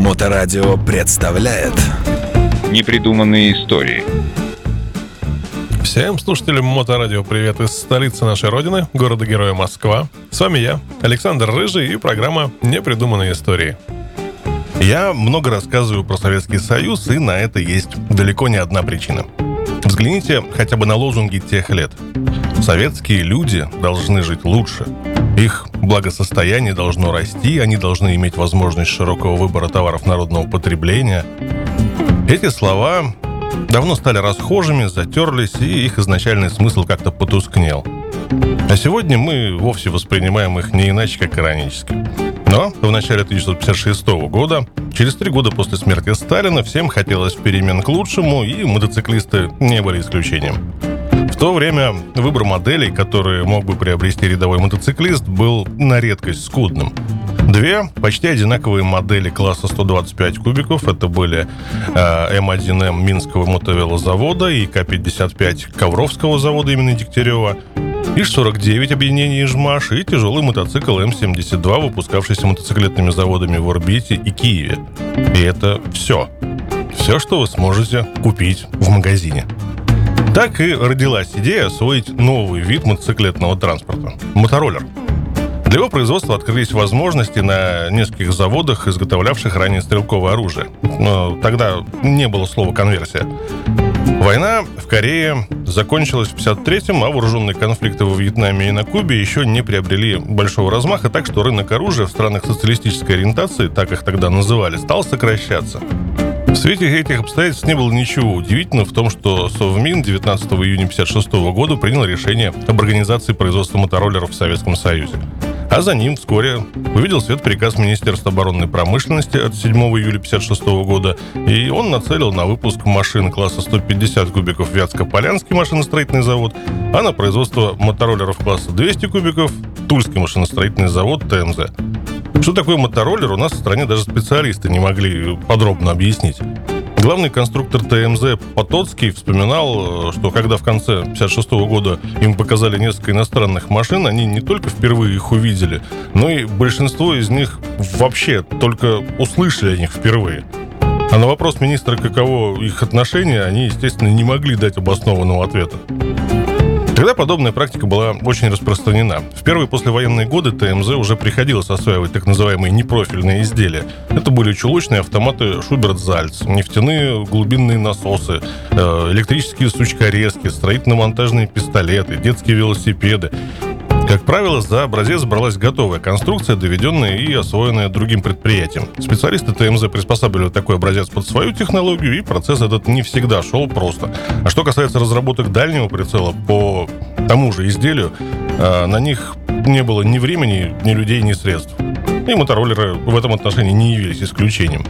Моторадио представляет Непридуманные истории Всем слушателям Моторадио привет из столицы нашей родины, города-героя Москва. С вами я, Александр Рыжий и программа «Непридуманные истории». Я много рассказываю про Советский Союз, и на это есть далеко не одна причина. Взгляните хотя бы на лозунги тех лет. Советские люди должны жить лучше. Их благосостояние должно расти, они должны иметь возможность широкого выбора товаров народного потребления. Эти слова давно стали расхожими, затерлись, и их изначальный смысл как-то потускнел. А сегодня мы вовсе воспринимаем их не иначе, как иронически. Но в начале 1956 года, через три года после смерти Сталина, всем хотелось перемен к лучшему, и мотоциклисты не были исключением. То время выбор моделей, которые мог бы приобрести рядовой мотоциклист, был на редкость скудным. Две почти одинаковые модели класса 125 кубиков. Это были э, М1М Минского мотовелозавода и К-55 Ковровского завода имени Дегтярева. ИЖ-49 объединение «Ижмаш» и тяжелый мотоцикл М-72, выпускавшийся мотоциклетными заводами в Орбите и Киеве. И это все. Все, что вы сможете купить в магазине. Так и родилась идея освоить новый вид мотоциклетного транспорта – мотороллер. Для его производства открылись возможности на нескольких заводах, изготовлявших ранее стрелковое оружие. Но тогда не было слова «конверсия». Война в Корее закончилась в 53-м, а вооруженные конфликты во Вьетнаме и на Кубе еще не приобрели большого размаха, так что рынок оружия в странах социалистической ориентации, так их тогда называли, стал сокращаться. В свете этих обстоятельств не было ничего удивительного в том, что Совмин 19 июня 1956 года принял решение об организации производства мотороллеров в Советском Союзе. А за ним вскоре увидел свет приказ Министерства оборонной промышленности от 7 июля 1956 года, и он нацелил на выпуск машин класса 150 кубиков Вятско-Полянский машиностроительный завод, а на производство мотороллеров класса 200 кубиков Тульский машиностроительный завод ТМЗ. Что такое мотороллер, у нас в стране даже специалисты не могли подробно объяснить. Главный конструктор ТМЗ Потоцкий вспоминал, что когда в конце 1956 года им показали несколько иностранных машин, они не только впервые их увидели, но и большинство из них вообще только услышали о них впервые. А на вопрос министра, каково их отношение, они, естественно, не могли дать обоснованного ответа. Тогда подобная практика была очень распространена. В первые послевоенные годы ТМЗ уже приходилось осваивать так называемые непрофильные изделия. Это были чулочные автоматы Шуберт-Зальц, нефтяные глубинные насосы, э, электрические сучкорезки, строительно-монтажные пистолеты, детские велосипеды. Правило, за образец бралась готовая конструкция, доведенная и освоенная другим предприятием. Специалисты ТМЗ приспосабливали такой образец под свою технологию, и процесс этот не всегда шел просто. А что касается разработок дальнего прицела по тому же изделию, а, на них не было ни времени, ни людей, ни средств. И мотороллеры в этом отношении не явились исключением.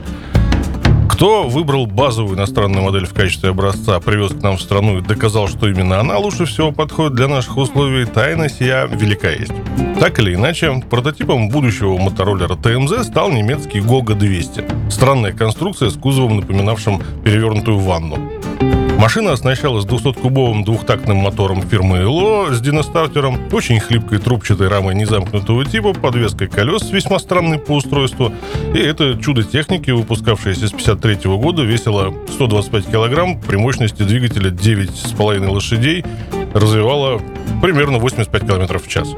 Кто выбрал базовую иностранную модель в качестве образца, привез к нам в страну и доказал, что именно она лучше всего подходит для наших условий, тайна сия велика есть. Так или иначе, прототипом будущего мотороллера ТМЗ стал немецкий Гога 200. Странная конструкция с кузовом, напоминавшим перевернутую ванну. Машина оснащалась 200-кубовым двухтактным мотором фирмы ЛО с диностартером, очень хлипкой трубчатой рамой незамкнутого типа, подвеской колес весьма странной по устройству. И это чудо техники, выпускавшееся с 53 года, весило 125 килограмм при мощности двигателя 9,5 лошадей, развивало примерно 85 километров в час.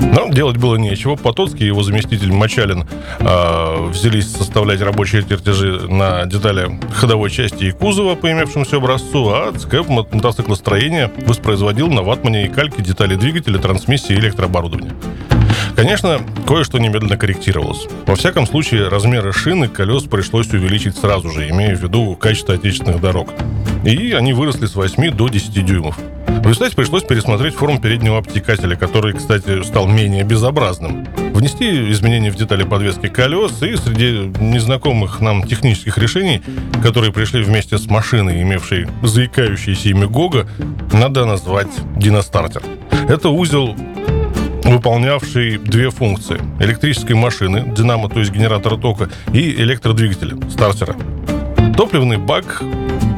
Но делать было нечего. Потоцкий и его заместитель Мачалин э, взялись составлять рабочие чертежи на детали ходовой части и кузова по имевшемуся образцу, а ЦК мотоциклостроения воспроизводил на ватмане и кальке детали двигателя, трансмиссии и электрооборудования. Конечно, кое-что немедленно корректировалось. Во всяком случае, размеры шин и колес пришлось увеличить сразу же, имея в виду качество отечественных дорог. И они выросли с 8 до 10 дюймов. В результате пришлось пересмотреть форму переднего обтекателя, который, кстати, стал менее безобразным. Внести изменения в детали подвески колес и среди незнакомых нам технических решений, которые пришли вместе с машиной, имевшей заикающееся имя Гога, надо назвать диностартер. Это узел выполнявший две функции. Электрической машины, динамо, то есть генератора тока, и электродвигателя, стартера. Топливный бак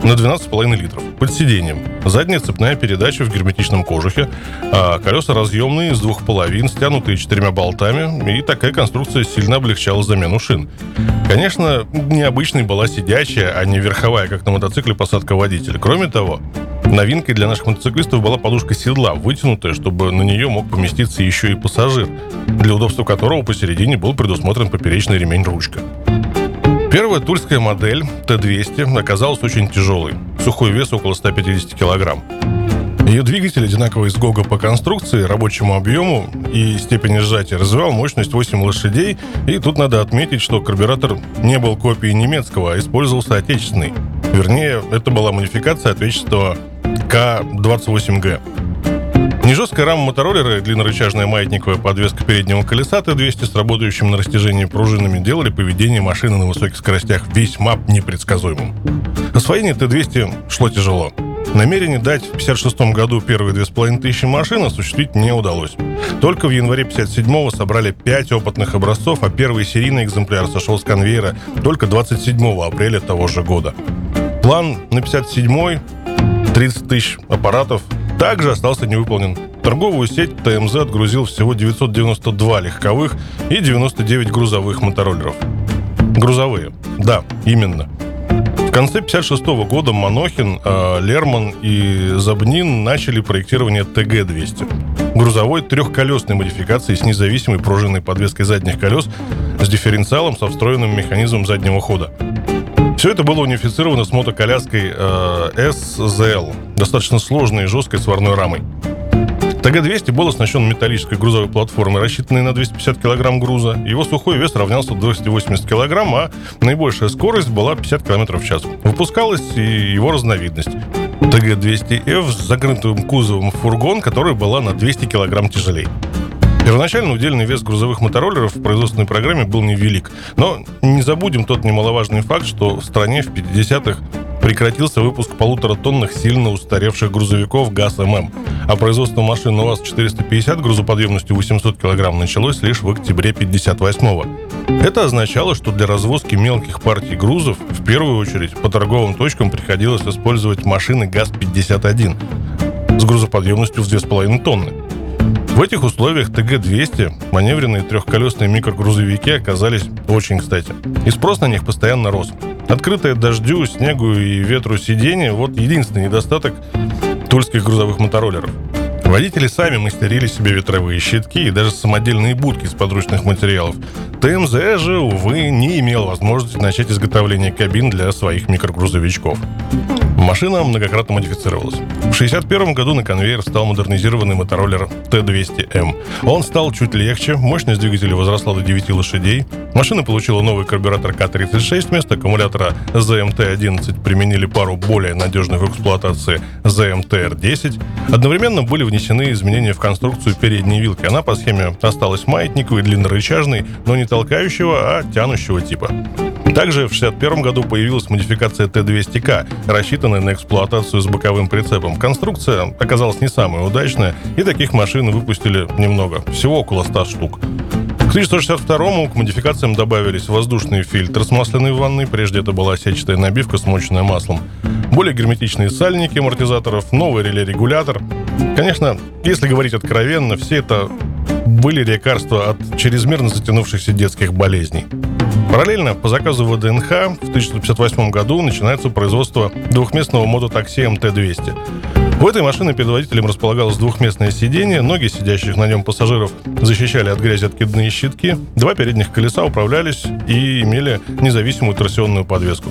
на 12,5 литров под сиденьем. Задняя цепная передача в герметичном кожухе, а колеса разъемные с двух половин, стянутые четырьмя болтами, и такая конструкция сильно облегчала замену шин. Конечно, необычной была сидячая, а не верховая, как на мотоцикле, посадка водителя. Кроме того, Новинкой для наших мотоциклистов была подушка седла, вытянутая, чтобы на нее мог поместиться еще и пассажир, для удобства которого посередине был предусмотрен поперечный ремень-ручка. Первая тульская модель Т-200 оказалась очень тяжелой. Сухой вес около 150 килограмм. Ее двигатель, одинаковый с ГОГа по конструкции, рабочему объему и степени сжатия, развивал мощность 8 лошадей. И тут надо отметить, что карбюратор не был копией немецкого, а использовался отечественный. Вернее, это была модификация отечественного К-28Г. Не жесткая рама мотороллера и длиннорычажная маятниковая подвеска переднего колеса Т-200 с работающим на растяжении пружинами делали поведение машины на высоких скоростях весьма непредсказуемым. Освоение Т-200 шло тяжело. Намерение дать в 1956 году первые 2500 машин осуществить не удалось. Только в январе 1957 собрали 5 опытных образцов, а первый серийный экземпляр сошел с конвейера только 27 апреля того же года. План на 57 30 тысяч аппаратов также остался невыполнен. Торговую сеть ТМЗ отгрузил всего 992 легковых и 99 грузовых мотороллеров. Грузовые. Да, именно. В конце 1956 года Манохин, э, Лерман и Забнин начали проектирование ТГ-200. Грузовой трехколесной модификации с независимой пружинной подвеской задних колес с дифференциалом со встроенным механизмом заднего хода. Все это было унифицировано с мотоколяской э, SZL, достаточно сложной и жесткой сварной рамой. ТГ-200 был оснащен металлической грузовой платформой, рассчитанной на 250 кг груза. Его сухой вес равнялся 280 кг, а наибольшая скорость была 50 км в час. Выпускалась и его разновидность. ТГ-200F с закрытым кузовом фургон, который была на 200 кг тяжелее. Первоначально удельный вес грузовых мотороллеров в производственной программе был невелик. Но не забудем тот немаловажный факт, что в стране в 50-х прекратился выпуск полуторатонных сильно устаревших грузовиков ГАЗ-ММ, а производство машин УАЗ-450 грузоподъемностью 800 кг началось лишь в октябре 58-го. Это означало, что для развозки мелких партий грузов в первую очередь по торговым точкам приходилось использовать машины ГАЗ-51 с грузоподъемностью в 2,5 тонны. В этих условиях ТГ-200 маневренные трехколесные микрогрузовики оказались очень кстати. И спрос на них постоянно рос. Открытое дождю, снегу и ветру сиденье – вот единственный недостаток тульских грузовых мотороллеров. Водители сами мастерили себе ветровые щитки и даже самодельные будки из подручных материалов. ТМЗ же, увы, не имел возможности начать изготовление кабин для своих микрогрузовичков. Машина многократно модифицировалась. В 1961 году на конвейер стал модернизированный мотороллер Т-200М. Он стал чуть легче, мощность двигателя возросла до 9 лошадей. Машина получила новый карбюратор К-36, вместо аккумулятора ЗМТ-11 применили пару более надежных в эксплуатации ЗМТ-Р-10. Одновременно были внесены изменения в конструкцию передней вилки. Она по схеме осталась маятниковой, длиннорычажной, но не толкающего, а тянущего типа. Также в 1961 году появилась модификация Т-200К, рассчитанная на эксплуатацию с боковым прицепом. Конструкция оказалась не самая удачная, и таких машин выпустили немного, всего около 100 штук. К 1962 к модификациям добавились воздушный фильтр с масляной ванной, прежде это была сетчатая набивка, смоченная маслом, более герметичные сальники амортизаторов, новый реле-регулятор. Конечно, если говорить откровенно, все это были лекарства от чрезмерно затянувшихся детских болезней. Параллельно по заказу ВДНХ в 1958 году начинается производство двухместного мототакси МТ-200. В этой машине перед водителем располагалось двухместное сиденье, ноги сидящих на нем пассажиров защищали от грязи откидные щитки, два передних колеса управлялись и имели независимую торсионную подвеску.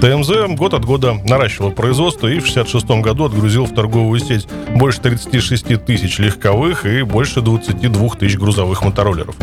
ТМЗ год от года наращивал производство и в 1966 году отгрузил в торговую сеть больше 36 тысяч легковых и больше 22 тысяч грузовых мотороллеров.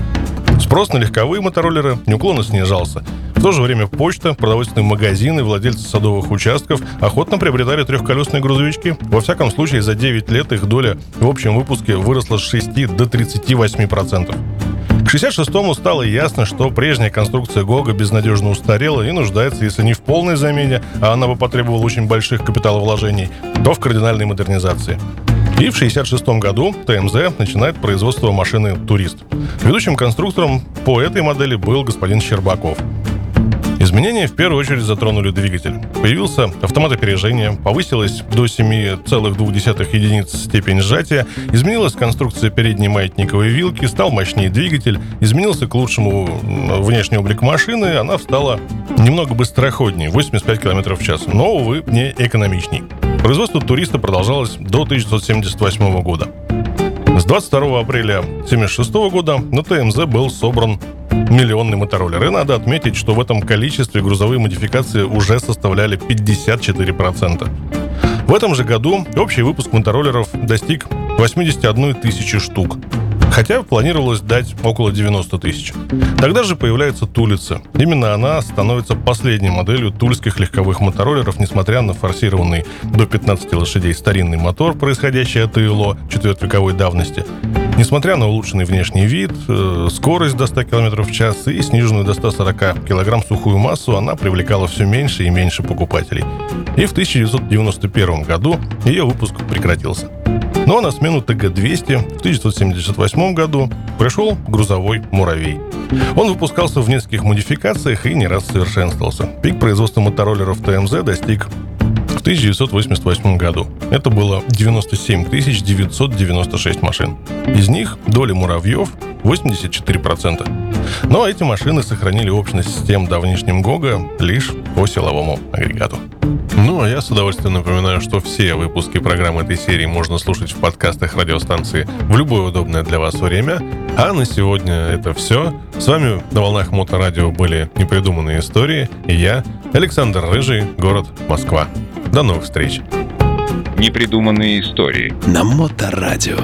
Спрос на легковые мотороллеры неуклонно снижался. В то же время почта, продовольственные магазины, владельцы садовых участков охотно приобретали трехколесные грузовички. Во всяком случае, за 9 лет их доля в общем выпуске выросла с 6 до 38%. К 66-му стало ясно, что прежняя конструкция ГОГа безнадежно устарела и нуждается, если не в полной замене, а она бы потребовала очень больших капиталовложений, то в кардинальной модернизации. И в 1966 году ТМЗ начинает производство машины «Турист». Ведущим конструктором по этой модели был господин Щербаков. Изменения в первую очередь затронули двигатель. Появился автомат опережения, повысилась до 7,2 единиц степень сжатия, изменилась конструкция передней маятниковой вилки, стал мощнее двигатель, изменился к лучшему внешний облик машины, она стала немного быстроходнее, 85 км в час, но, увы, не экономичней. Производство туриста продолжалось до 1978 года. С 22 апреля 1976 года на ТМЗ был собран миллионный мотороллер. И надо отметить, что в этом количестве грузовые модификации уже составляли 54%. В этом же году общий выпуск мотороллеров достиг 81 тысячи штук хотя планировалось дать около 90 тысяч. Тогда же появляется Тулица. Именно она становится последней моделью тульских легковых мотороллеров, несмотря на форсированный до 15 лошадей старинный мотор, происходящий от ИЛО четвертьвековой давности. Несмотря на улучшенный внешний вид, э, скорость до 100 км в час и сниженную до 140 кг сухую массу, она привлекала все меньше и меньше покупателей. И в 1991 году ее выпуск прекратился. Но на смену ТГ-200 в 1978 году пришел грузовой «Муравей». Он выпускался в нескольких модификациях и не раз совершенствовался. Пик производства мотороллеров ТМЗ достиг в 1988 году. Это было 97 996 машин. Из них доля муравьев 84%. Но эти машины сохранили общность систем давнишним ГОГа лишь по силовому агрегату. Ну, а я с удовольствием напоминаю, что все выпуски программы этой серии можно слушать в подкастах радиостанции в любое удобное для вас время. А на сегодня это все. С вами на волнах Моторадио были непридуманные истории. И я, Александр Рыжий, город Москва. До новых встреч. Непридуманные истории. На Моторадио.